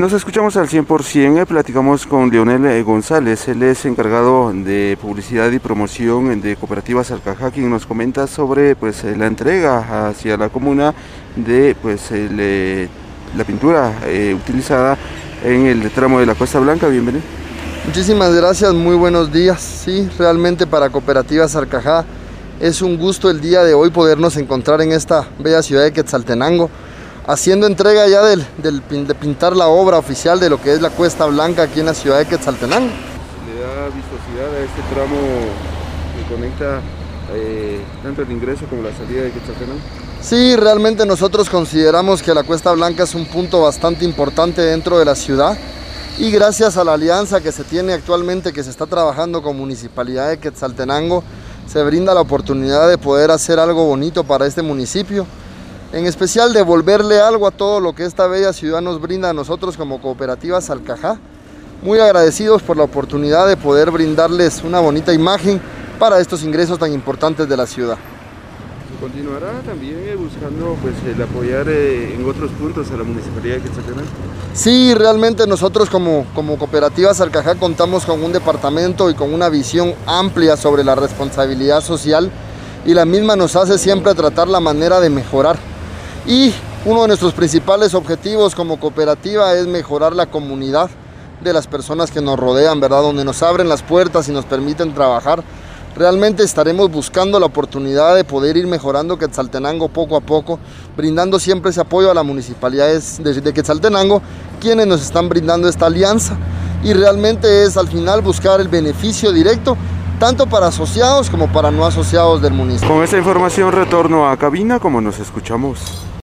Nos escuchamos al 100%, eh, platicamos con Leonel eh, González, él es encargado de publicidad y promoción de Cooperativas Alcajá, quien nos comenta sobre pues, eh, la entrega hacia la comuna de pues, la pintura utilizada en el tramo de la Costa Blanca. Bienvenido. Muchísimas gracias, muy buenos días. Sí, realmente para Cooperativas Arcajá es un gusto el día de hoy podernos encontrar en esta bella ciudad de Quetzaltenango haciendo entrega ya del, de pintar la obra oficial de lo que es la Cuesta Blanca aquí en la ciudad de Quetzaltenango. ¿Le da vistosidad a este tramo que conecta eh, tanto el ingreso como la salida de Quetzaltenango? Sí, realmente nosotros consideramos que la Cuesta Blanca es un punto bastante importante dentro de la ciudad y gracias a la alianza que se tiene actualmente, que se está trabajando con Municipalidad de Quetzaltenango, se brinda la oportunidad de poder hacer algo bonito para este municipio en especial devolverle algo a todo lo que esta bella ciudad nos brinda a nosotros como cooperativas Alcajá. Muy agradecidos por la oportunidad de poder brindarles una bonita imagen para estos ingresos tan importantes de la ciudad. ¿Se continuará también eh, buscando pues, el apoyar eh, en otros puntos a la Municipalidad de Quetzaltenango? Sí, realmente nosotros como, como cooperativas Alcajá contamos con un departamento y con una visión amplia sobre la responsabilidad social y la misma nos hace siempre tratar la manera de mejorar y uno de nuestros principales objetivos como cooperativa es mejorar la comunidad de las personas que nos rodean, ¿verdad? Donde nos abren las puertas y nos permiten trabajar. Realmente estaremos buscando la oportunidad de poder ir mejorando Quetzaltenango poco a poco, brindando siempre ese apoyo a la municipalidad de Quetzaltenango, quienes nos están brindando esta alianza. Y realmente es al final buscar el beneficio directo tanto para asociados como para no asociados del municipio. Con esta información retorno a cabina como nos escuchamos.